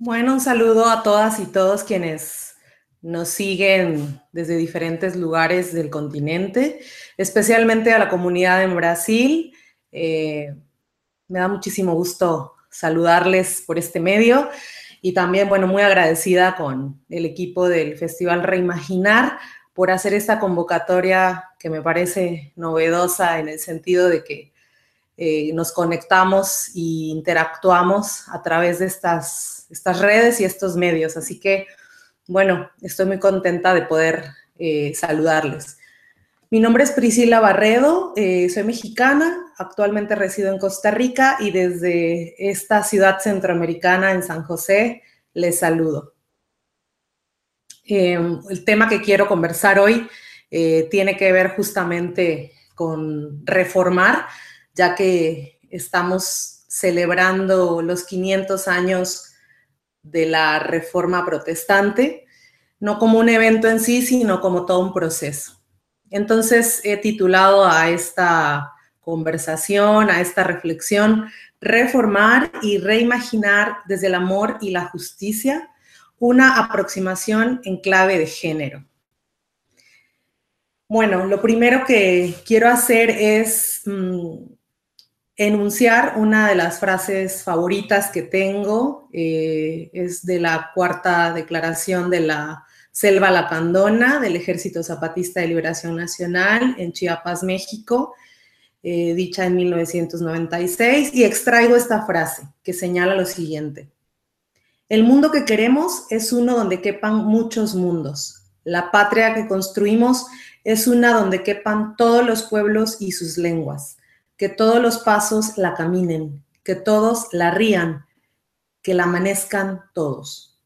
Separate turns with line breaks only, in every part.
Bueno, un saludo a todas y todos quienes nos siguen desde diferentes lugares del continente, especialmente a la comunidad en Brasil. Eh, me da muchísimo gusto saludarles por este medio y también, bueno, muy agradecida con el equipo del Festival Reimaginar por hacer esta convocatoria que me parece novedosa en el sentido de que eh, nos conectamos e interactuamos a través de estas, estas redes y estos medios. Así que, bueno, estoy muy contenta de poder eh, saludarles. Mi nombre es Priscila Barredo, eh, soy mexicana, actualmente resido en Costa Rica y desde esta ciudad centroamericana en San José les saludo. el tema que quiero conversar hoy tiene que ver justamente con reformar ya que estamos celebrando los 500 años de la Reforma Protestante, no como un evento en sí, sino como todo un proceso. Entonces he titulado a esta conversación, a esta reflexión, Reformar y reimaginar desde el amor y la justicia, una aproximación en clave de género. Bueno, lo primero que quiero hacer es mm, enunciar una de las frases favoritas que tengo, eh, es de la cuarta declaración de la Selva Lacandona del Ejército Zapatista de Liberación Nacional en Chiapas, México, eh, dicha en 1996, y extraigo esta frase que señala lo siguiente. El mundo que queremos es uno donde quepan muchos mundos. La patria que construimos es una donde quepan todos los pueblos y sus lenguas que todos los pasos la caminen, que todos la rían, que la amanezcan todos.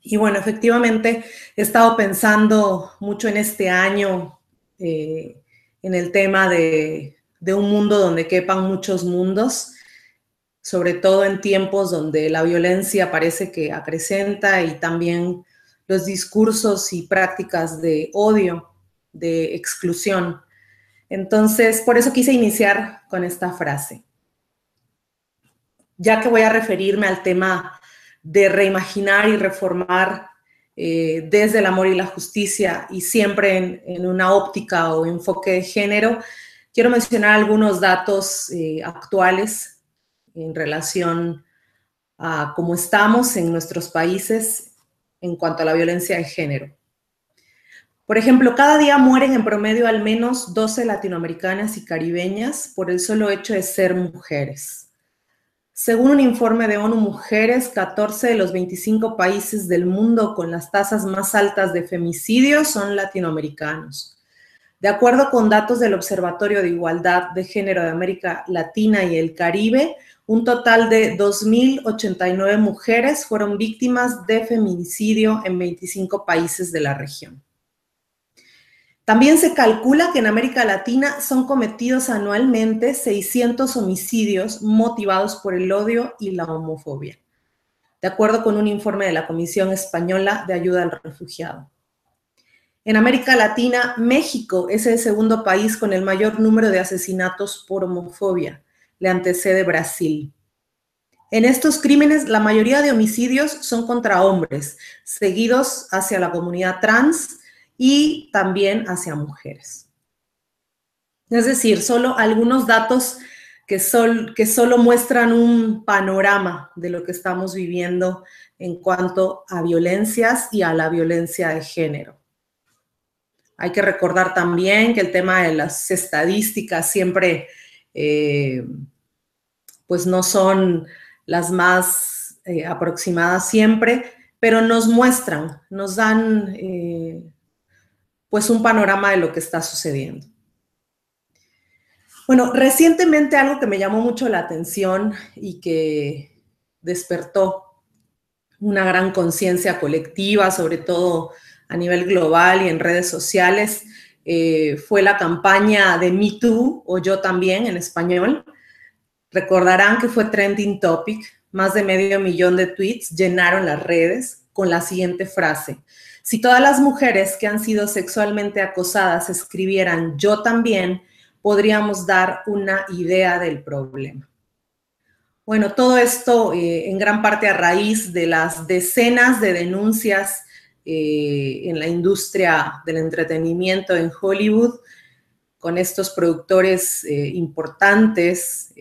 Y bueno, efectivamente he estado pensando mucho en este año eh, en el tema de, de un mundo donde quepan muchos mundos, sobre todo en tiempos donde la violencia parece que acrecenta y también los discursos y prácticas de odio, de exclusión. Entonces, por eso quise iniciar con esta frase. Ya que voy a referirme al tema de reimaginar y reformar eh, desde el amor y la justicia y siempre en, una óptica o enfoque de género, quiero mencionar algunos datos eh, actuales en relación a cómo estamos en nuestros países en cuanto a la violencia de género. Por ejemplo, cada día mueren en promedio al menos 12 latinoamericanas y caribeñas por el solo hecho de ser mujeres. Según un informe de ONU Mujeres, 14 de los 25 países del mundo con las tasas más altas de femicidio son latinoamericanos. De acuerdo con datos del Observatorio de Igualdad de Género de América Latina y el Caribe, un total de 2.089 mujeres fueron víctimas de feminicidio en 25 países de la región. También se calcula que en América Latina son cometidos anualmente 600 homicidios motivados por el odio y la homofobia, de acuerdo con un informe de la Comisión Española de Ayuda al Refugiado. En América Latina, México es el segundo país con el mayor número de asesinatos por homofobia. Le antecede Brasil. En estos crímenes, la mayoría de homicidios son contra hombres, seguidos hacia la comunidad trans, y también hacia mujeres. Es decir, solo algunos datos que, que solo muestran un panorama de lo que estamos viviendo en cuanto a violencias y a la violencia de género. Hay que recordar también que el tema de las estadísticas siempre, eh, pues no son las más eh, aproximadas siempre, pero nos muestran, nos dan eh, pues un panorama de lo que está sucediendo. Bueno, recientemente algo que me llamó mucho la atención y que despertó una gran conciencia colectiva, sobre todo a nivel global y en redes sociales, eh, fue la campaña de Me Too o Yo también en español. Recordarán que fue trending topic, más de medio millón de tweets llenaron las redes con la siguiente frase, si todas las mujeres que han sido sexualmente acosadas escribieran yo también, podríamos dar una idea del problema. Bueno, todo esto eh, en gran parte a raíz de las decenas de denuncias eh, en la industria del entretenimiento en Hollywood, con estos productores eh, importantes,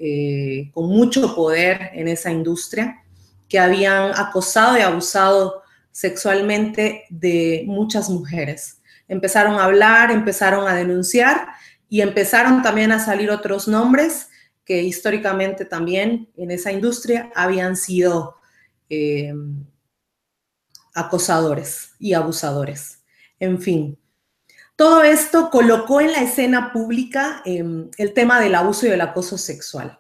con mucho poder en esa industria, que habían acosado y abusado sexualmente de muchas mujeres. Empezaron a hablar, empezaron a denunciar y empezaron también a salir otros nombres que históricamente también en esa industria habían sido eh, acosadores y abusadores. En fin, todo esto colocó en la escena pública em, el tema del abuso y el acoso sexual.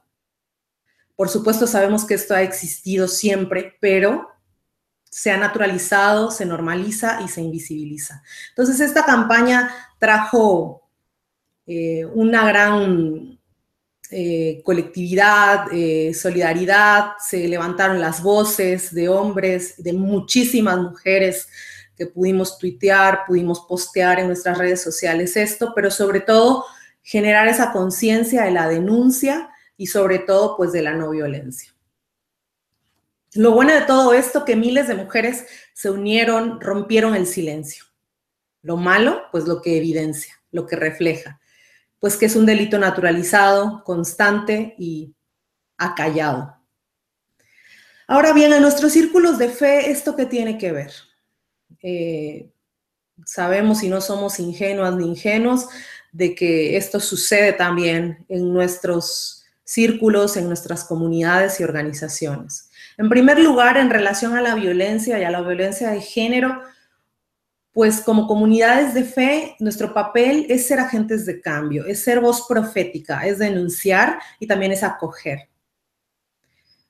Por supuesto, sabemos que esto ha existido siempre, pero se ha naturalizado, se normaliza y se invisibiliza. Entonces, esta campaña trajo eh, una gran eh, colectividad, eh, solidaridad, se levantaron las voces de hombres, de muchísimas mujeres que pudimos tuitear, pudimos postear en nuestras redes sociales esto, pero sobre todo generar esa conciencia de la denuncia y sobre todo pues de la no violencia. Lo bueno de todo esto, que miles de mujeres se unieron, rompieron el silencio. Lo malo, pues lo que evidencia, lo que refleja, pues que es un delito naturalizado, constante y acallado. Ahora bien, en nuestros círculos de fe, ¿esto qué tiene que ver? Eh, sabemos y no somos ingenuas ni ingenuos de que esto sucede también en nuestros círculos, en nuestras comunidades y organizaciones. En primer lugar, en relación a la violencia y a la violencia de género, pues como comunidades de fe, nuestro papel es ser agentes de cambio, es ser voz profética, es denunciar y también es acoger.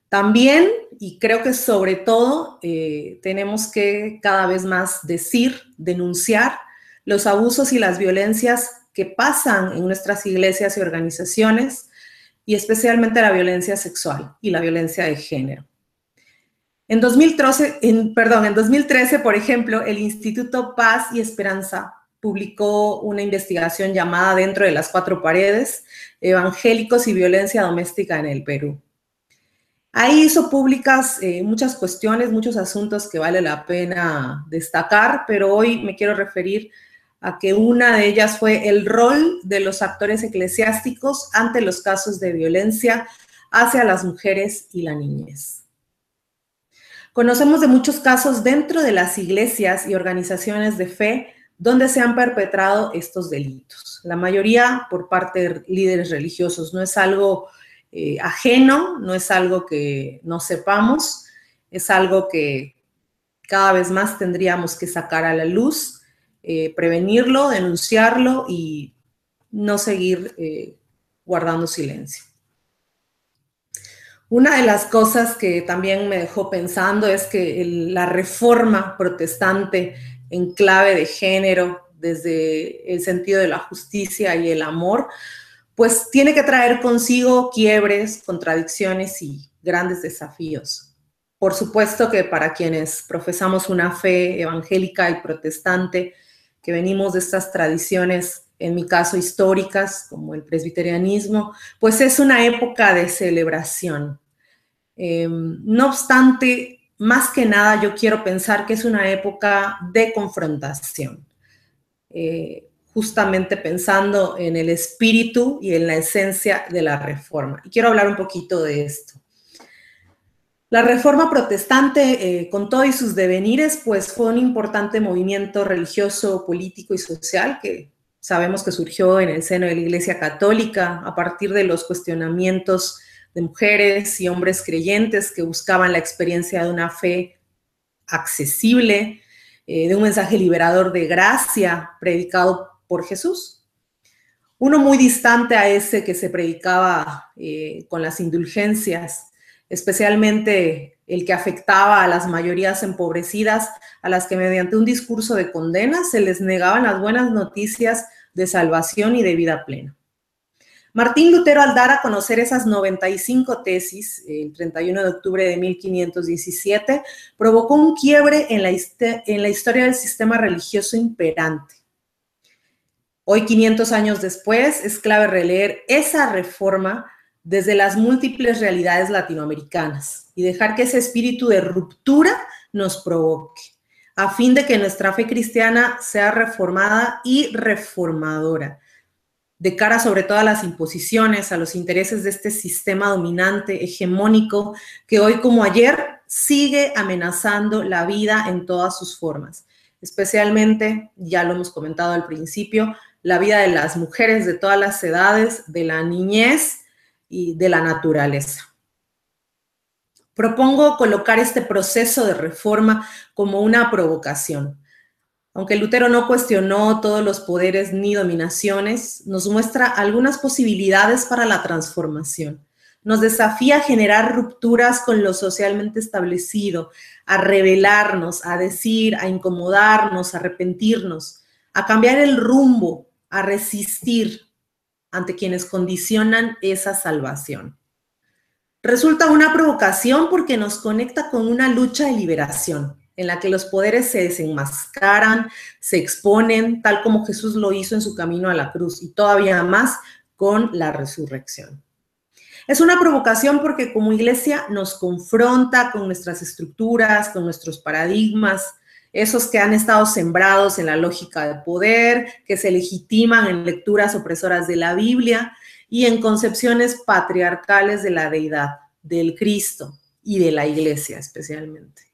También, y creo que sobre todo, eh, tenemos que cada vez más decir, denunciar los abusos y las violencias que pasan en nuestras iglesias y organizaciones, y especialmente la violencia sexual y la violencia de género. En 2013, perdón, en 2013, por ejemplo, el Instituto Paz y Esperanza publicó una investigación llamada Dentro de las cuatro paredes, evangélicos y violencia doméstica en el Perú. Ahí hizo públicas eh, muchas cuestiones, muchos asuntos que vale la pena destacar, pero hoy me quiero referir a que una de ellas fue el rol de los actores eclesiásticos ante los casos de violencia hacia las mujeres y la niñez. Conocemos de muchos casos dentro de las iglesias y organizaciones de fe donde se han perpetrado estos delitos. La mayoría por parte de líderes religiosos. No es algo eh, ajeno, no es algo que no sepamos, es algo que cada vez más tendríamos que sacar a la luz, eh, prevenirlo, denunciarlo y no seguir eh, guardando silencio. Una de las cosas que también me dejó pensando es que la reforma protestante en clave de género, desde el sentido de la justicia y el amor, pues tiene que traer consigo quiebres, contradicciones y grandes desafíos. Por supuesto que para quienes profesamos una fe evangélica y protestante, que venimos de estas tradiciones, en mi caso históricas, como el presbiterianismo, pues es una época de celebración, eh, no obstante, más que nada yo quiero pensar que es una época de confrontación, eh, justamente pensando en el espíritu y en la esencia de la reforma. Y quiero hablar un poquito de esto. La reforma protestante, eh, con todos sus devenires, pues fue un importante movimiento religioso, político y social que sabemos que surgió en el seno de la Iglesia Católica a partir de los cuestionamientos de mujeres y hombres creyentes que buscaban la experiencia de una fe accesible, eh, de un mensaje liberador de gracia predicado por Jesús. Uno muy distante a ese que se predicaba eh, con las indulgencias, especialmente el que afectaba a las mayorías empobrecidas, a las que mediante un discurso de condena se les negaban las buenas noticias de salvación y de vida plena. Martín Lutero al dar a conocer esas 95 tesis, el 31 de octubre de 1517, provocó un quiebre en la, en la historia del sistema religioso imperante. Hoy, 500 años después, es clave releer esa reforma desde las múltiples realidades latinoamericanas y dejar que ese espíritu de ruptura nos provoque, a fin de que nuestra fe cristiana sea reformada y reformadora, de cara sobre todo a las imposiciones, a los intereses de este sistema dominante, hegemónico, que hoy como ayer sigue amenazando la vida en todas sus formas, especialmente, ya lo hemos comentado al principio, la vida de las mujeres de todas las edades, de la niñez y de la naturaleza. Propongo colocar este proceso de reforma como una provocación. Aunque Lutero no cuestionó todos los poderes ni dominaciones, nos muestra algunas posibilidades para la transformación. Nos desafía a generar rupturas con lo socialmente establecido, a rebelarnos, a decir, a incomodarnos, a arrepentirnos, a cambiar el rumbo, a resistir ante quienes condicionan esa salvación. Resulta una provocación porque nos conecta con una lucha de liberación en la que los poderes se desenmascaran, se exponen, tal como Jesús lo hizo en su camino a la cruz y todavía más con la resurrección. Es una provocación porque como iglesia nos confronta con nuestras estructuras, con nuestros paradigmas, esos que han estado sembrados en la lógica de poder, que se legitiman en lecturas opresoras de la Biblia y en concepciones patriarcales de la deidad, del Cristo y de la iglesia especialmente.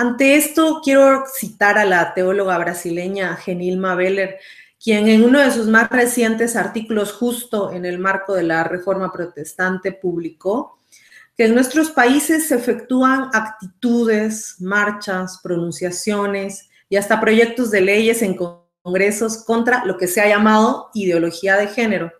Ante esto, quiero citar a la teóloga brasileña Genilma Beller, quien en uno de sus más recientes artículos justo en el marco de la Reforma Protestante publicó que en nuestros países se efectúan actitudes, marchas, pronunciaciones y hasta proyectos de leyes en congresos contra lo que se ha llamado ideología de género.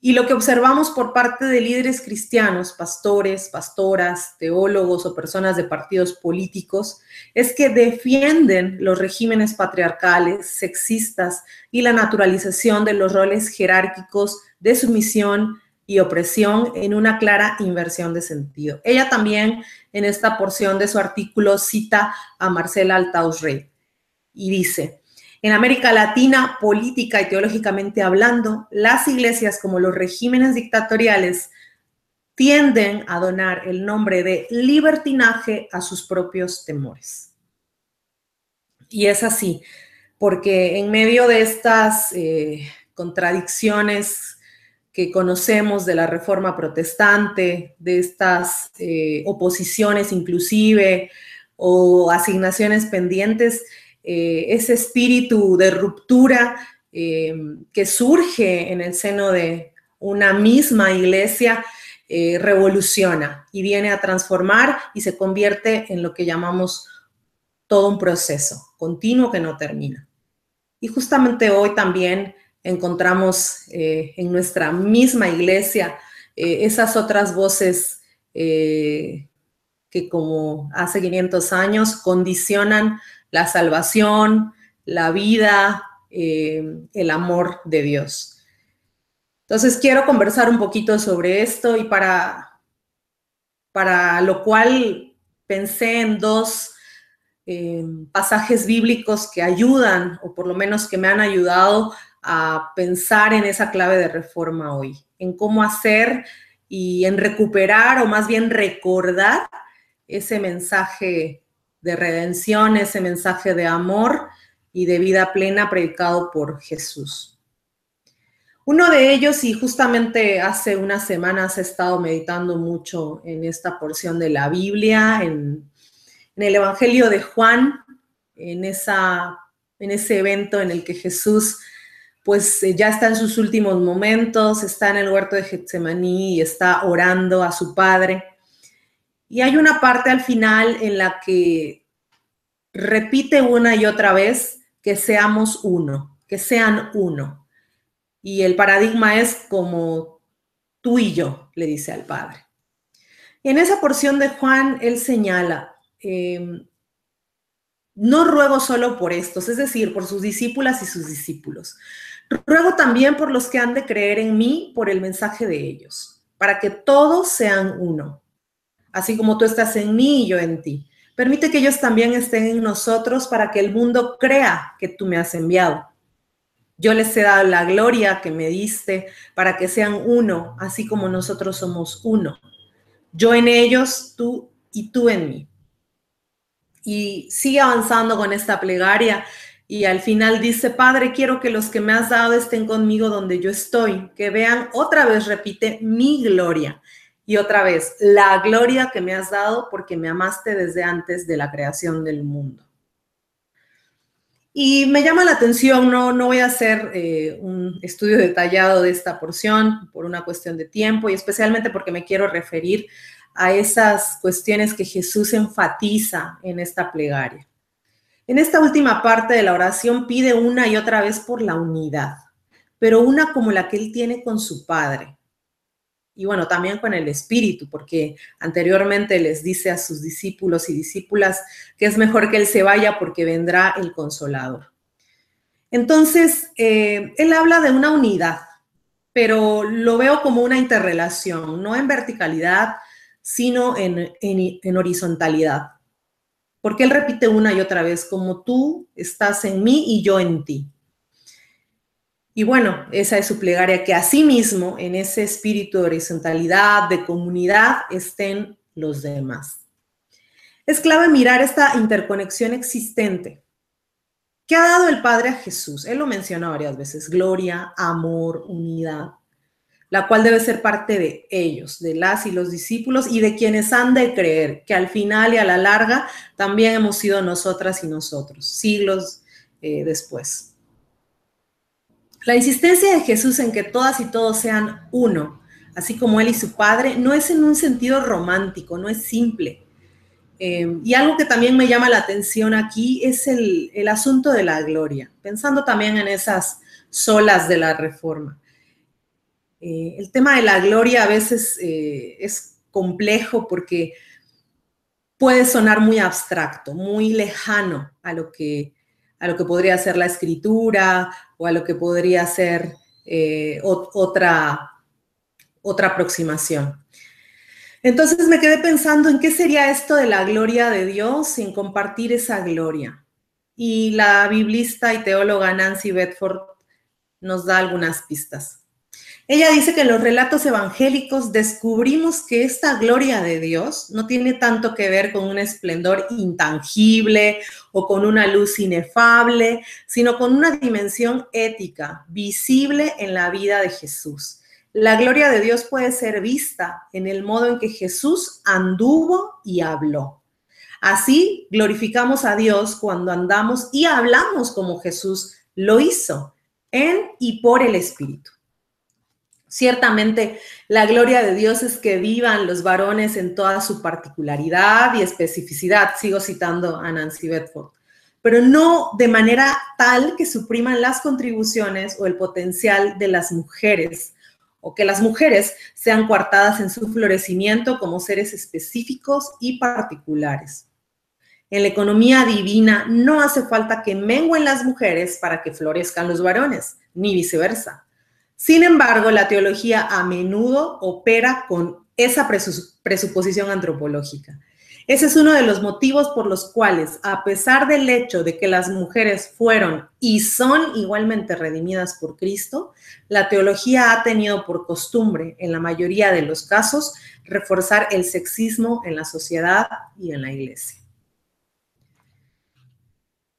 Y lo que observamos por parte de líderes cristianos, pastores, pastoras, teólogos o personas de partidos políticos, es que defienden los regímenes patriarcales, sexistas y la naturalización de los roles jerárquicos de sumisión y opresión en una clara inversión de sentido. Ella también en esta porción de su artículo cita a Marcela Altaus Rey y dice, en América Latina, política y teológicamente hablando, las iglesias como los regímenes dictatoriales tienden a donar el nombre de libertinaje a sus propios temores. Y es así, porque en medio de estas eh, contradicciones que conocemos de la reforma protestante, de estas eh, oposiciones inclusive o asignaciones pendientes, eh, ese espíritu de ruptura eh, que surge en el seno de una misma iglesia revoluciona y viene a transformar y se convierte en lo que llamamos todo un proceso continuo que no termina. Y justamente hoy también encontramos eh, en nuestra misma iglesia eh, esas otras voces eh, que como hace 500 años condicionan la salvación, la vida, el amor de Dios. Entonces quiero conversar un poquito sobre esto y para, para lo cual pensé en dos pasajes bíblicos que ayudan, o por lo menos que me han ayudado a pensar en esa clave de reforma hoy, en cómo hacer y en recuperar o más bien recordar ese mensaje de redención, ese mensaje de amor y de vida plena predicado por Jesús. Uno de ellos, y justamente hace unas semanas he estado meditando mucho en esta porción de la Biblia, en, el Evangelio de Juan, en, esa, en ese evento en el que Jesús pues eh, ya está en sus últimos momentos, está en el huerto de Getsemaní y está orando a su padre. Y hay una parte al final en la que repite una y otra vez que seamos uno, que sean uno. Y el paradigma es como tú y yo, le dice al Padre. en esa porción de Juan, él señala, em, no ruego solo por estos, es decir, por sus discípulas y sus discípulos, Ruego también por los que han de creer en mí por el mensaje de ellos, para que todos sean uno, así como tú estás en mí y yo en ti. Permite que ellos también estén en nosotros para que el mundo crea que tú me has enviado. Yo les he dado la gloria que me diste para que sean uno, así como nosotros somos uno. Yo en ellos, tú y tú en mí. Y sigue avanzando con esta plegaria y al final dice, Padre, quiero que los que me has dado estén conmigo donde yo estoy, que vean otra vez, repite, mi gloria. Y otra vez, la gloria que me has dado porque me amaste desde antes de la creación del mundo. Y me llama la atención, no, no voy a hacer eh, un estudio detallado de esta porción por una cuestión de tiempo y especialmente porque me quiero referir a esas cuestiones que Jesús enfatiza en esta plegaria. En esta última parte de la oración pide una y otra vez por la unidad, pero una como la que él tiene con su Padre. Y bueno, también con el Espíritu, porque anteriormente les dice a sus discípulos y discípulas que es mejor que Él se vaya porque vendrá el consolador. Entonces, eh, Él habla de una unidad, pero lo veo como una interrelación, no en verticalidad, sino en horizontalidad porque él repite una y otra vez, como tú estás en mí y yo en ti. Y bueno, esa es su plegaria, que asimismo en ese espíritu de horizontalidad, de comunidad, estén los demás. Es clave mirar esta interconexión existente. ¿Qué ha dado el Padre a Jesús? Él lo menciona varias veces, gloria, amor, unidad la cual debe ser parte de ellos, de las y los discípulos y de quienes han de creer, que al final y a la larga también hemos sido nosotras y nosotros, siglos eh, después. La insistencia de Jesús en que todas y todos sean uno, así como Él y su Padre, no es en un sentido romántico, no es simple. Eh, y algo que también me llama la atención aquí es el, el asunto de la gloria, pensando también en esas solas de la reforma. Eh, el tema de la gloria a veces eh, es complejo porque puede sonar muy abstracto, muy lejano a lo que, a lo que podría ser la escritura o a lo que podría ser eh, otra, otra aproximación. Entonces me quedé pensando en qué sería esto de la gloria de Dios sin compartir esa gloria. Y la biblista y teóloga Nancy Bedford nos da algunas pistas. Ella dice que en los relatos evangélicos descubrimos que esta gloria de Dios no tiene tanto que ver con un esplendor intangible o con una luz inefable, sino con una dimensión ética visible en la vida de Jesús. La gloria de Dios puede ser vista en el modo en que Jesús anduvo y habló. Así glorificamos a Dios cuando andamos y hablamos como Jesús lo hizo, en y por el Espíritu. Ciertamente, la gloria de Dios es que vivan los varones en toda su particularidad y especificidad, sigo citando a Nancy Bedford, pero no de manera tal que supriman las contribuciones o el potencial de las mujeres, o que las mujeres sean coartadas en su florecimiento como seres específicos y particulares. En la economía divina no hace falta que menguen las mujeres para que florezcan los varones, ni viceversa. Sin embargo, la teología a menudo opera con esa presuposición antropológica. Ese es uno de los motivos por los cuales, a pesar del hecho de que las mujeres fueron y son igualmente redimidas por Cristo, la teología ha tenido por costumbre, en la mayoría de los casos, reforzar el sexismo en la sociedad y en la iglesia.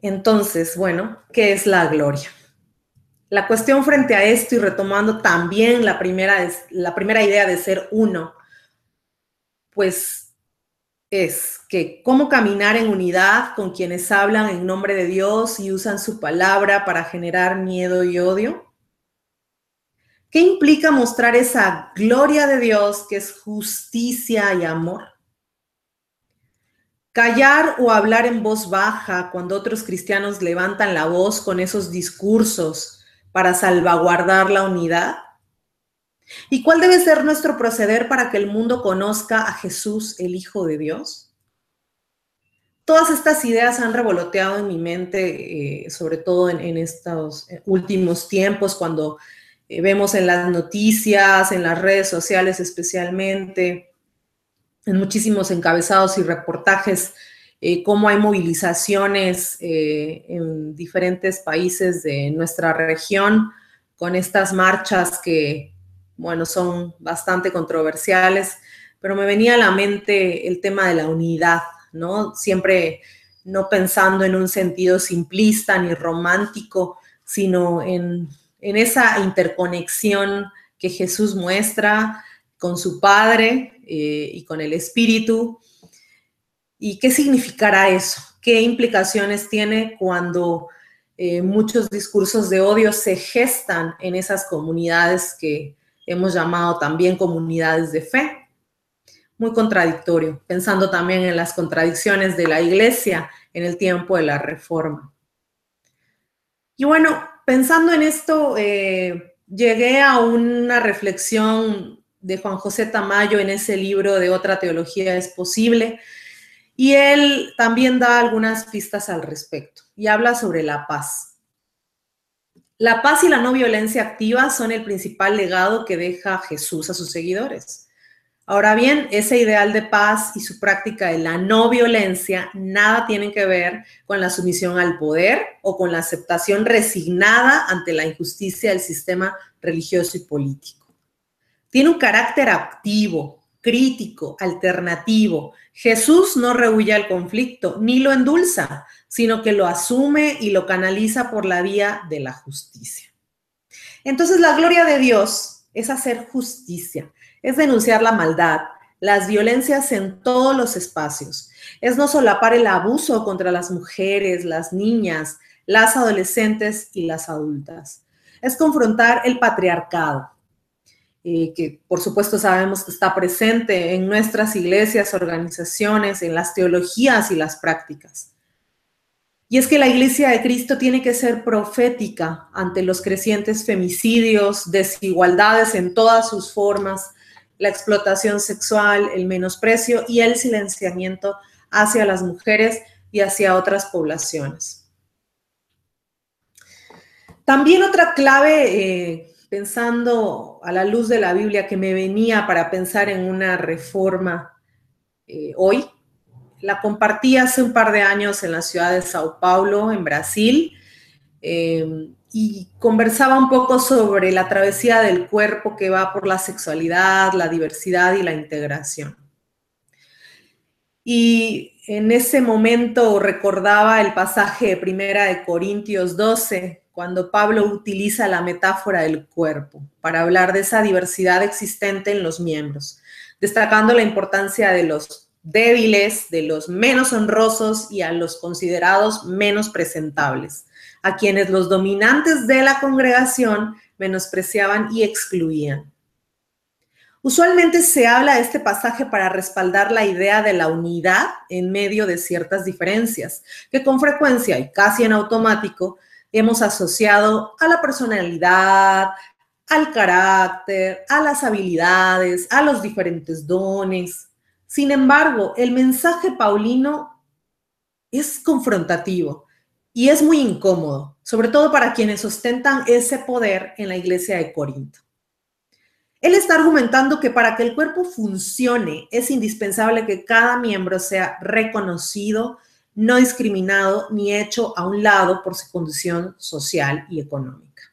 Entonces, bueno, ¿qué es la gloria? La cuestión frente a esto y retomando también la primera, la primera idea de ser uno, pues es que cómo caminar en unidad con quienes hablan en nombre de Dios y usan su palabra para generar miedo y odio. ¿Qué implica mostrar esa gloria de Dios que es justicia y amor? Callar o hablar en voz baja cuando otros cristianos levantan la voz con esos discursos para salvaguardar la unidad? ¿Y cuál debe ser nuestro proceder para que el mundo conozca a Jesús, el Hijo de Dios? Todas estas ideas han revoloteado en mi mente, eh, sobre todo en, estos eh, últimos tiempos, cuando eh, vemos en las noticias, en las redes sociales especialmente, en muchísimos encabezados y reportajes eh, cómo hay movilizaciones eh, en diferentes países de nuestra región con estas marchas que, bueno, son bastante controversiales, pero me venía a la mente el tema de la unidad, ¿no? Siempre no pensando en un sentido simplista ni romántico, sino en, esa interconexión que Jesús muestra con su Padre eh, y con el Espíritu. ¿Y qué significará eso? ¿Qué implicaciones tiene cuando eh, muchos discursos de odio se gestan en esas comunidades que hemos llamado también comunidades de fe? Muy contradictorio, pensando también en las contradicciones de la iglesia en el tiempo de la reforma. Y bueno, pensando en esto, eh, llegué a una reflexión de Juan José Tamayo en ese libro de Otra Teología es Posible, y él también da algunas pistas al respecto y habla sobre la paz. La paz y la no violencia activa son el principal legado que deja Jesús a sus seguidores. Ahora bien, ese ideal de paz y su práctica de la no violencia nada tienen que ver con la sumisión al poder o con la aceptación resignada ante la injusticia del sistema religioso y político. Tiene un carácter activo, crítico, alternativo. Jesús no rehuye al conflicto ni lo endulza, sino que lo asume y lo canaliza por la vía de la justicia. Entonces la gloria de Dios es hacer justicia es denunciar la maldad, las violencias en todos los espacios. Es no solapar el abuso contra las mujeres, las niñas, las adolescentes y las adultas. Es confrontar el patriarcado, eh, que por supuesto sabemos que está presente en nuestras iglesias, organizaciones, en las teologías y las prácticas. Y es que la iglesia de Cristo tiene que ser profética ante los crecientes femicidios, desigualdades en todas sus formas, la explotación sexual, el menosprecio y el silenciamiento hacia las mujeres y hacia otras poblaciones. También otra clave, eh, pensando a la luz de la Biblia, que me venía para pensar en una reforma eh, hoy, la compartí hace un par de años en la ciudad de Sao Paulo, en Brasil. Eh, y conversaba un poco sobre la travesía del cuerpo que va por la sexualidad, la diversidad y la integración. Y en ese momento recordaba el pasaje de Primera de Corintios 12, cuando Pablo utiliza la metáfora del cuerpo para hablar de esa diversidad existente en los miembros, destacando la importancia de los débiles, de los menos honrosos y a los considerados menos presentables a quienes los dominantes de la congregación menospreciaban y excluían. Usualmente se habla de este pasaje para respaldar la idea de la unidad en medio de ciertas diferencias, que con frecuencia y casi en automático hemos asociado a la personalidad, al carácter, a las habilidades, a los diferentes dones. Sin embargo, el mensaje paulino es confrontativo y es muy incómodo, sobre todo para quienes ostentan ese poder en la iglesia de Corinto. Él está argumentando que para que el cuerpo funcione es indispensable que cada miembro sea reconocido, no discriminado ni hecho a un lado por su condición social y económica.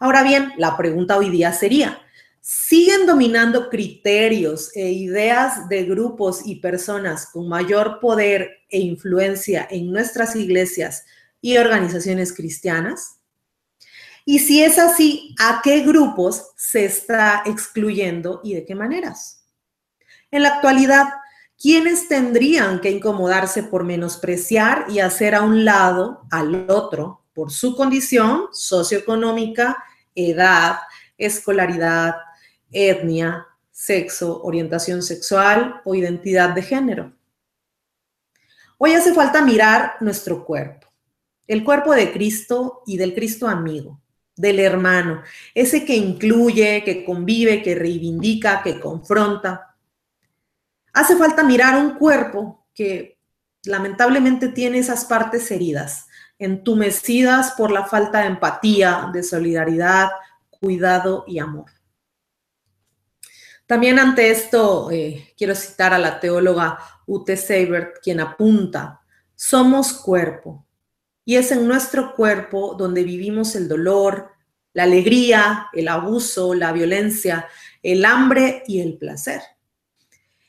Ahora bien, la pregunta hoy día sería, siguen dominando criterios e ideas de grupos y personas con mayor poder e influencia en nuestras iglesias y organizaciones cristianas? Y si es así, ¿a qué grupos se está excluyendo y de qué maneras? En la actualidad, ¿quiénes tendrían que incomodarse por menospreciar y hacer a un lado al otro por su condición socioeconómica, edad, escolaridad, etnia, sexo, orientación sexual o identidad de género. Hoy hace falta mirar nuestro cuerpo, el cuerpo de Cristo y del Cristo amigo, del hermano, ese que incluye, que convive, que reivindica, que confronta. Hace falta mirar un cuerpo que lamentablemente tiene esas partes heridas, entumecidas por la falta de empatía, de solidaridad, cuidado y amor. También ante esto eh, quiero citar a la teóloga Ute Seibert, quien apunta, somos cuerpo, y es en nuestro cuerpo donde vivimos el dolor, la alegría, el abuso, la violencia, el hambre y el placer.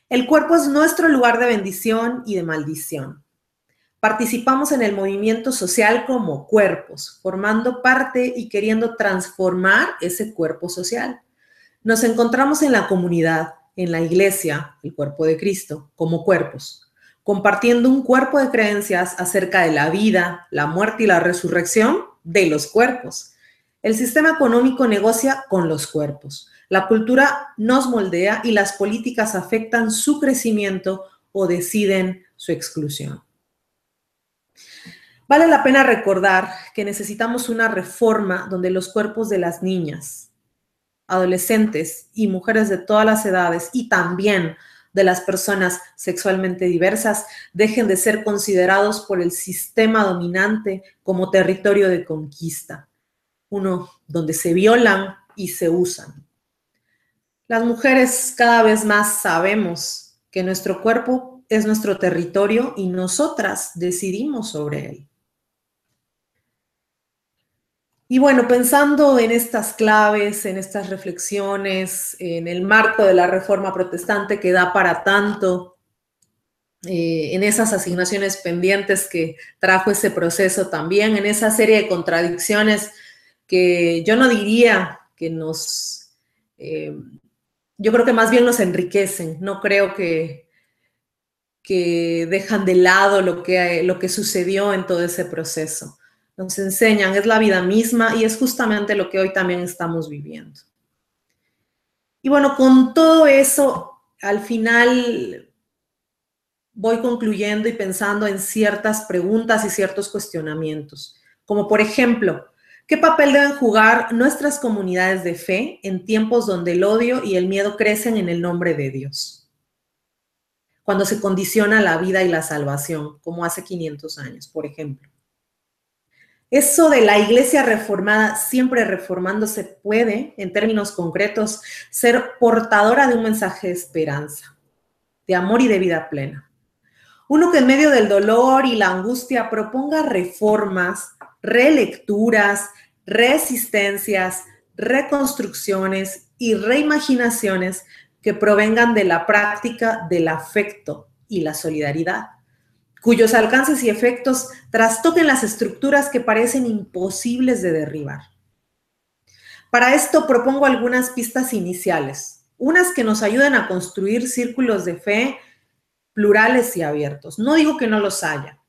El cuerpo es nuestro lugar de bendición y de maldición. Participamos en el movimiento social como cuerpos, formando parte y queriendo transformar ese cuerpo social. Nos encontramos en la comunidad, en la iglesia, el cuerpo de Cristo, como cuerpos, compartiendo un cuerpo de creencias acerca de la vida, la muerte y la resurrección de los cuerpos. El sistema económico negocia con los cuerpos. La cultura nos moldea y las políticas afectan su crecimiento o deciden su exclusión. Vale la pena recordar que necesitamos una reforma donde los cuerpos de las niñas, adolescentes y mujeres de todas las edades y también de las personas sexualmente diversas dejen de ser considerados por el sistema dominante como territorio de conquista, uno donde se violan y se usan. Las mujeres cada vez más sabemos que nuestro cuerpo es nuestro territorio y nosotras decidimos sobre él. Y bueno, pensando en estas claves, en estas reflexiones, en el marco de la reforma protestante que da para tanto, eh, en esas asignaciones pendientes que trajo ese proceso también, en esa serie de contradicciones que yo no diría que nos, eh, yo creo que más bien nos enriquecen, no creo que, que dejan de lado lo que, lo que sucedió en todo ese proceso nos enseñan, es la vida misma y es justamente lo que hoy también estamos viviendo. Y bueno, con todo eso, al final voy concluyendo y pensando en ciertas preguntas y ciertos cuestionamientos, como por ejemplo, ¿qué papel deben jugar nuestras comunidades de fe en tiempos donde el odio y el miedo crecen en el nombre de Dios? Cuando se condiciona la vida y la salvación, como hace 500 años, por ejemplo. Eso de la iglesia reformada, siempre reformándose, puede, en términos concretos, ser portadora de un mensaje de esperanza, de amor y de vida plena. Uno que en medio del dolor y la angustia proponga reformas, relecturas, resistencias, reconstrucciones y reimaginaciones que provengan de la práctica del afecto y la solidaridad cuyos alcances y efectos trastoquen las estructuras que parecen imposibles de derribar. Para esto propongo algunas pistas iniciales, unas que nos ayuden a construir círculos de fe plurales y abiertos. No digo que no los haya.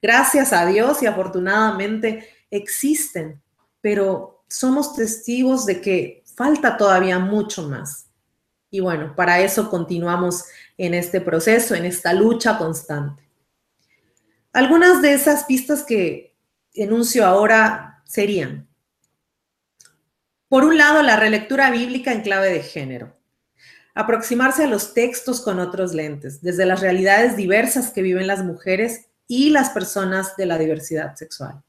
Gracias a Dios y afortunadamente existen, pero somos testigos de que falta todavía mucho más. Y bueno, para eso continuamos en este proceso, en esta lucha constante. Algunas de esas pistas que enuncio ahora serían, por un lado, la relectura bíblica en clave de género. Aproximarse a los textos con otros lentes, desde las realidades diversas que viven las mujeres y las personas de la diversidad sexual,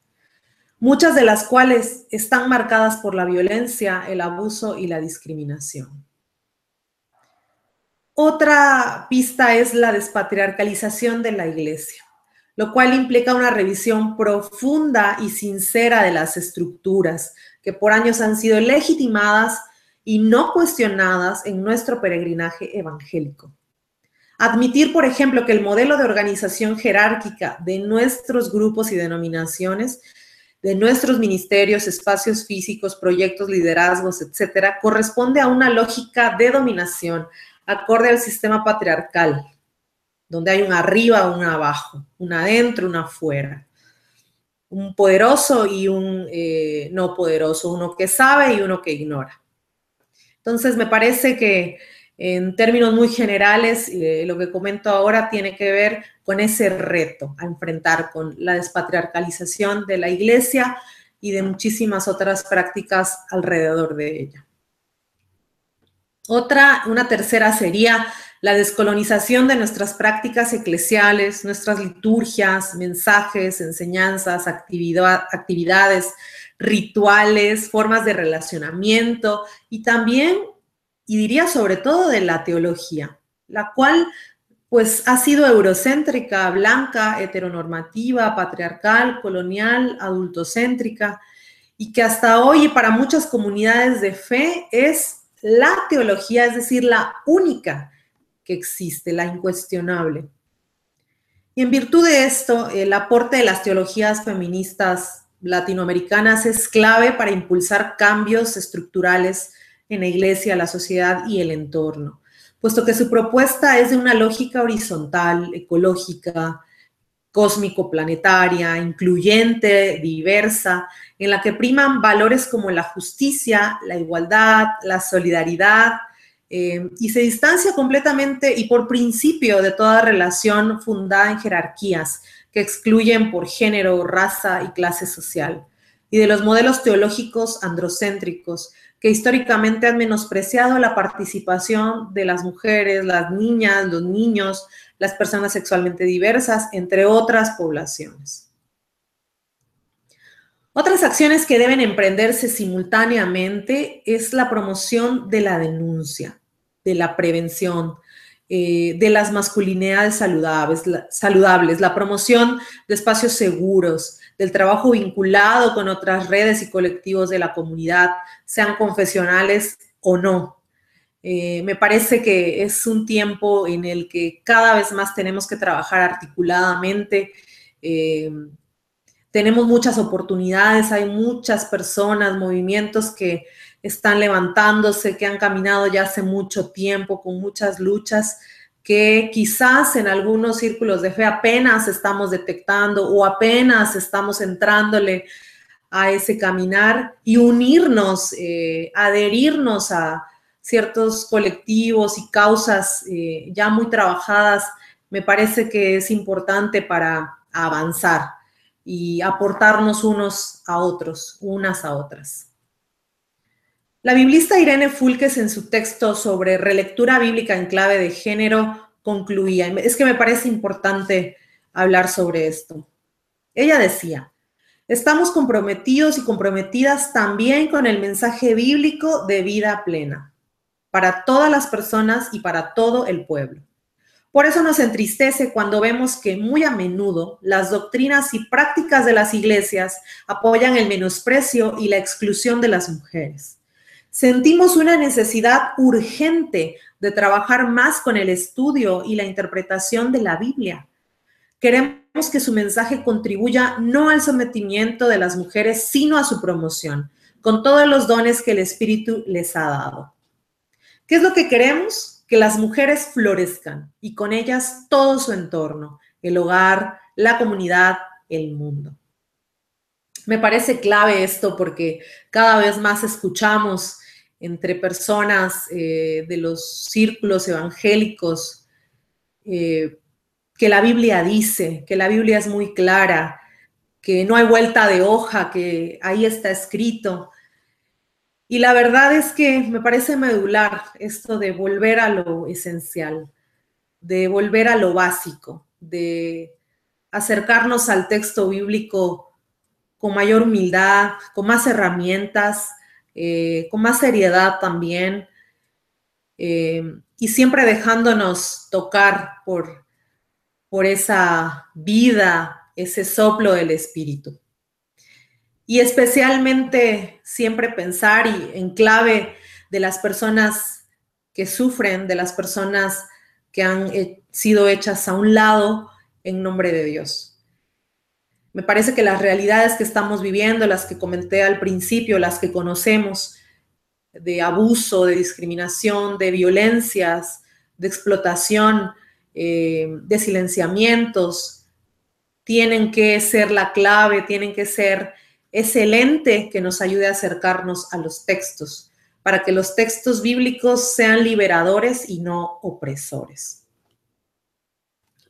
muchas de las cuales están marcadas por la violencia, el abuso y la discriminación. Otra pista es la despatriarcalización de la iglesia lo cual implica una revisión profunda y sincera de las estructuras que por años han sido legitimadas y no cuestionadas en nuestro peregrinaje evangélico. Admitir, por ejemplo, que el modelo de organización jerárquica de nuestros grupos y denominaciones, de nuestros ministerios, espacios físicos, proyectos, liderazgos, etcétera, corresponde a una lógica de dominación acorde al sistema patriarcal, donde hay un arriba, un abajo, un adentro, un afuera. Un poderoso y un eh, no poderoso, uno que sabe y uno que ignora. Entonces, me parece que en términos muy generales, eh, lo que comento ahora tiene que ver con ese reto a enfrentar con la despatriarcalización de la iglesia y de muchísimas otras prácticas alrededor de ella. Otra, una tercera sería la descolonización de nuestras prácticas eclesiales, nuestras liturgias, mensajes, enseñanzas, actividades, rituales, formas de relacionamiento y también y diría sobre todo de la teología, la cual pues ha sido eurocéntrica, blanca, heteronormativa, patriarcal, colonial, adultocéntrica, y que hasta hoy para muchas comunidades de fe es la teología, es decir, la única que existe, la incuestionable. Y en virtud de esto, el aporte de las teologías feministas latinoamericanas es clave para impulsar cambios estructurales en la iglesia, la sociedad y el entorno, puesto que su propuesta es de una lógica horizontal, ecológica, cósmico-planetaria, incluyente, diversa, en la que priman valores como la justicia, la igualdad, la solidaridad, eh, y se distancia completamente y por principio de toda relación fundada en jerarquías que excluyen por género, raza y clase social, y de los modelos teológicos androcéntricos que históricamente han menospreciado la participación de las mujeres, las niñas, los niños, las personas sexualmente diversas, entre otras poblaciones. Otras acciones que deben emprenderse simultáneamente es la promoción de la denuncia, de la prevención, eh, de las masculinidades saludables la, saludables, la promoción de espacios seguros, del trabajo vinculado con otras redes y colectivos de la comunidad, sean confesionales o no, eh, me parece que es un tiempo en el que cada vez más tenemos que trabajar articuladamente. Eh, tenemos muchas oportunidades, hay muchas personas, movimientos que están levantándose, que han caminado ya hace mucho tiempo con muchas luchas que quizás en algunos círculos de fe apenas estamos detectando o apenas estamos entrándole a ese caminar y unirnos, eh, adherirnos a, ciertos colectivos y causas eh, ya muy trabajadas, me parece que es importante para avanzar y aportarnos unos a otros, unas a otras. La biblista Irene Fulques en su texto sobre relectura bíblica en clave de género concluía, es que me parece importante hablar sobre esto. Ella decía, estamos comprometidos y comprometidas también con el mensaje bíblico de vida plena para todas las personas y para todo el pueblo. Por eso nos entristece cuando vemos que muy a menudo las doctrinas y prácticas de las iglesias apoyan el menosprecio y la exclusión de las mujeres. Sentimos una necesidad urgente de trabajar más con el estudio y la interpretación de la Biblia. Queremos que su mensaje contribuya no al sometimiento de las mujeres, sino a su promoción, con todos los dones que el Espíritu les ha dado. ¿Qué es lo que queremos? Que las mujeres florezcan y con ellas todo su entorno, el hogar, la comunidad, el mundo. Me parece clave esto porque cada vez más escuchamos entre personas eh, de los círculos evangélicos eh, que la Biblia dice, que la Biblia es muy clara, que no hay vuelta de hoja, que ahí está escrito. Y la verdad es que me parece medular esto de volver a lo esencial, de volver a lo básico, de acercarnos al texto bíblico con mayor humildad, con más herramientas, eh, con más seriedad también, eh, y siempre dejándonos tocar por, por esa vida, ese soplo del Espíritu y especialmente siempre pensar y en clave de las personas que sufren, de las personas que han eh, sido hechas a un lado en nombre de Dios. Me parece que las realidades que estamos viviendo, las que comenté al principio, las que conocemos, de abuso, de discriminación, de violencias, de explotación, eh, de silenciamientos, tienen que ser la clave, tienen que ser excelente que nos ayude a acercarnos a los textos, para que los textos bíblicos sean liberadores y no opresores.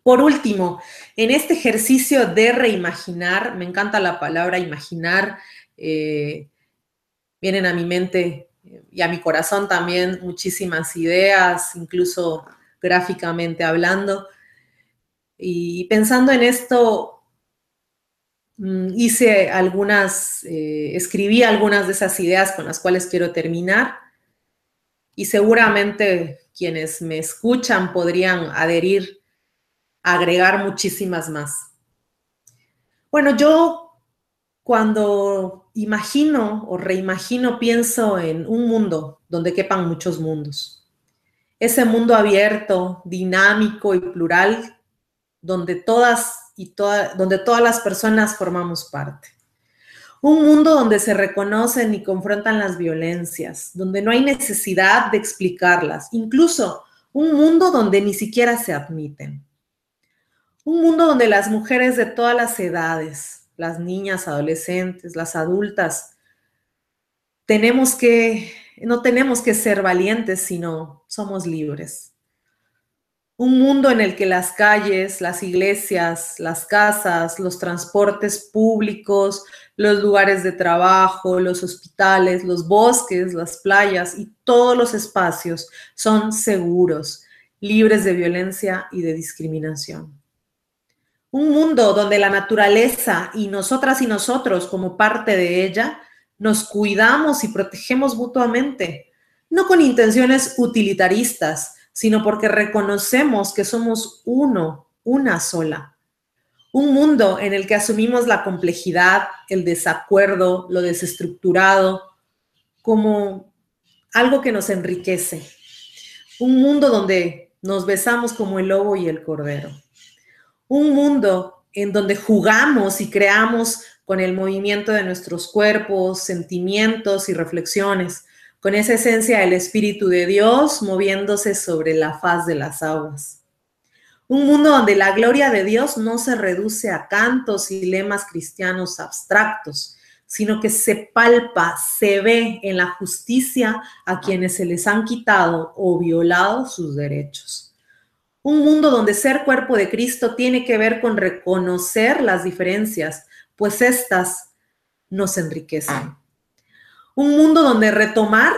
Por último, en este ejercicio de reimaginar, me encanta la palabra imaginar, eh, vienen a mi mente y a mi corazón también muchísimas ideas, incluso gráficamente hablando. Y pensando en esto, Mm, hice algunas, eh, escribí algunas de esas ideas con las cuales quiero terminar. y seguramente quienes me escuchan podrían adherir, agregar muchísimas más. Bueno, yo cuando imagino o reimagino pienso en un mundo donde quepan muchos mundos. Ese mundo abierto, dinámico y plural donde todas y donde todas las personas formamos parte. Un mundo donde se reconocen y confrontan las violencias, donde no hay necesidad de explicarlas, incluso un mundo donde ni siquiera se admiten. Un mundo donde las mujeres de todas las edades, las niñas, adolescentes, las adultas, tenemos que, no tenemos que ser valientes, sino somos libres un mundo en el que las calles, las iglesias, las casas, los transportes públicos, los lugares de trabajo, los hospitales, los bosques, las playas y todos los espacios son seguros, libres de violencia y de discriminación. Un mundo donde la naturaleza y nosotras y nosotros como parte de ella nos cuidamos y protegemos mutuamente, no con intenciones utilitaristas, sino porque reconocemos que somos uno, una sola. Un mundo en el que asumimos la complejidad, el desacuerdo, lo desestructurado, como algo que nos enriquece. Un mundo donde nos besamos como el lobo y el cordero. Un mundo en donde jugamos y creamos con el movimiento de nuestros cuerpos, sentimientos y reflexiones, con esa esencia del Espíritu de Dios moviéndose sobre la faz de las aguas. Un mundo donde la gloria de Dios no se reduce a cantos y lemas cristianos abstractos, sino que se palpa, se ve en la justicia a quienes se les han quitado o violado sus derechos. Un mundo donde ser cuerpo de Cristo tiene que ver con reconocer las diferencias, pues éstas nos enriquecen. Un mundo donde retomar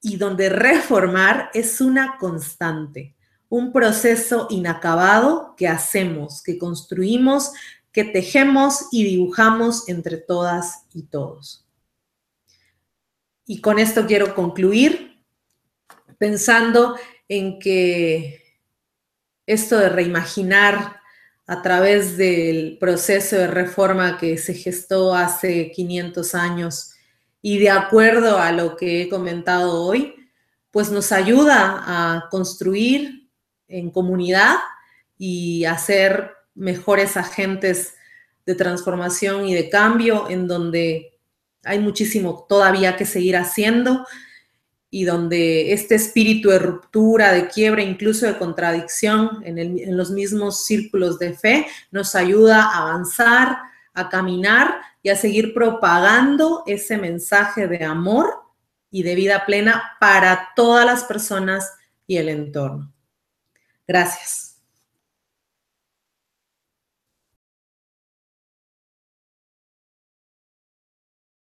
y donde reformar es una constante, un proceso inacabado que hacemos, que construimos, que tejemos y dibujamos entre todas y todos. Y con esto quiero concluir pensando en que esto de reimaginar a través del proceso de reforma que se gestó hace 500 años y de acuerdo a lo que he comentado hoy, pues nos ayuda a construir en comunidad y a ser mejores agentes de transformación y de cambio en donde hay muchísimo todavía que seguir haciendo y donde este espíritu de ruptura, de quiebra, incluso de contradicción en, en los mismos círculos de fe, nos ayuda a avanzar, a caminar y a seguir propagando ese mensaje de amor y de vida plena para todas las personas y el entorno. Gracias.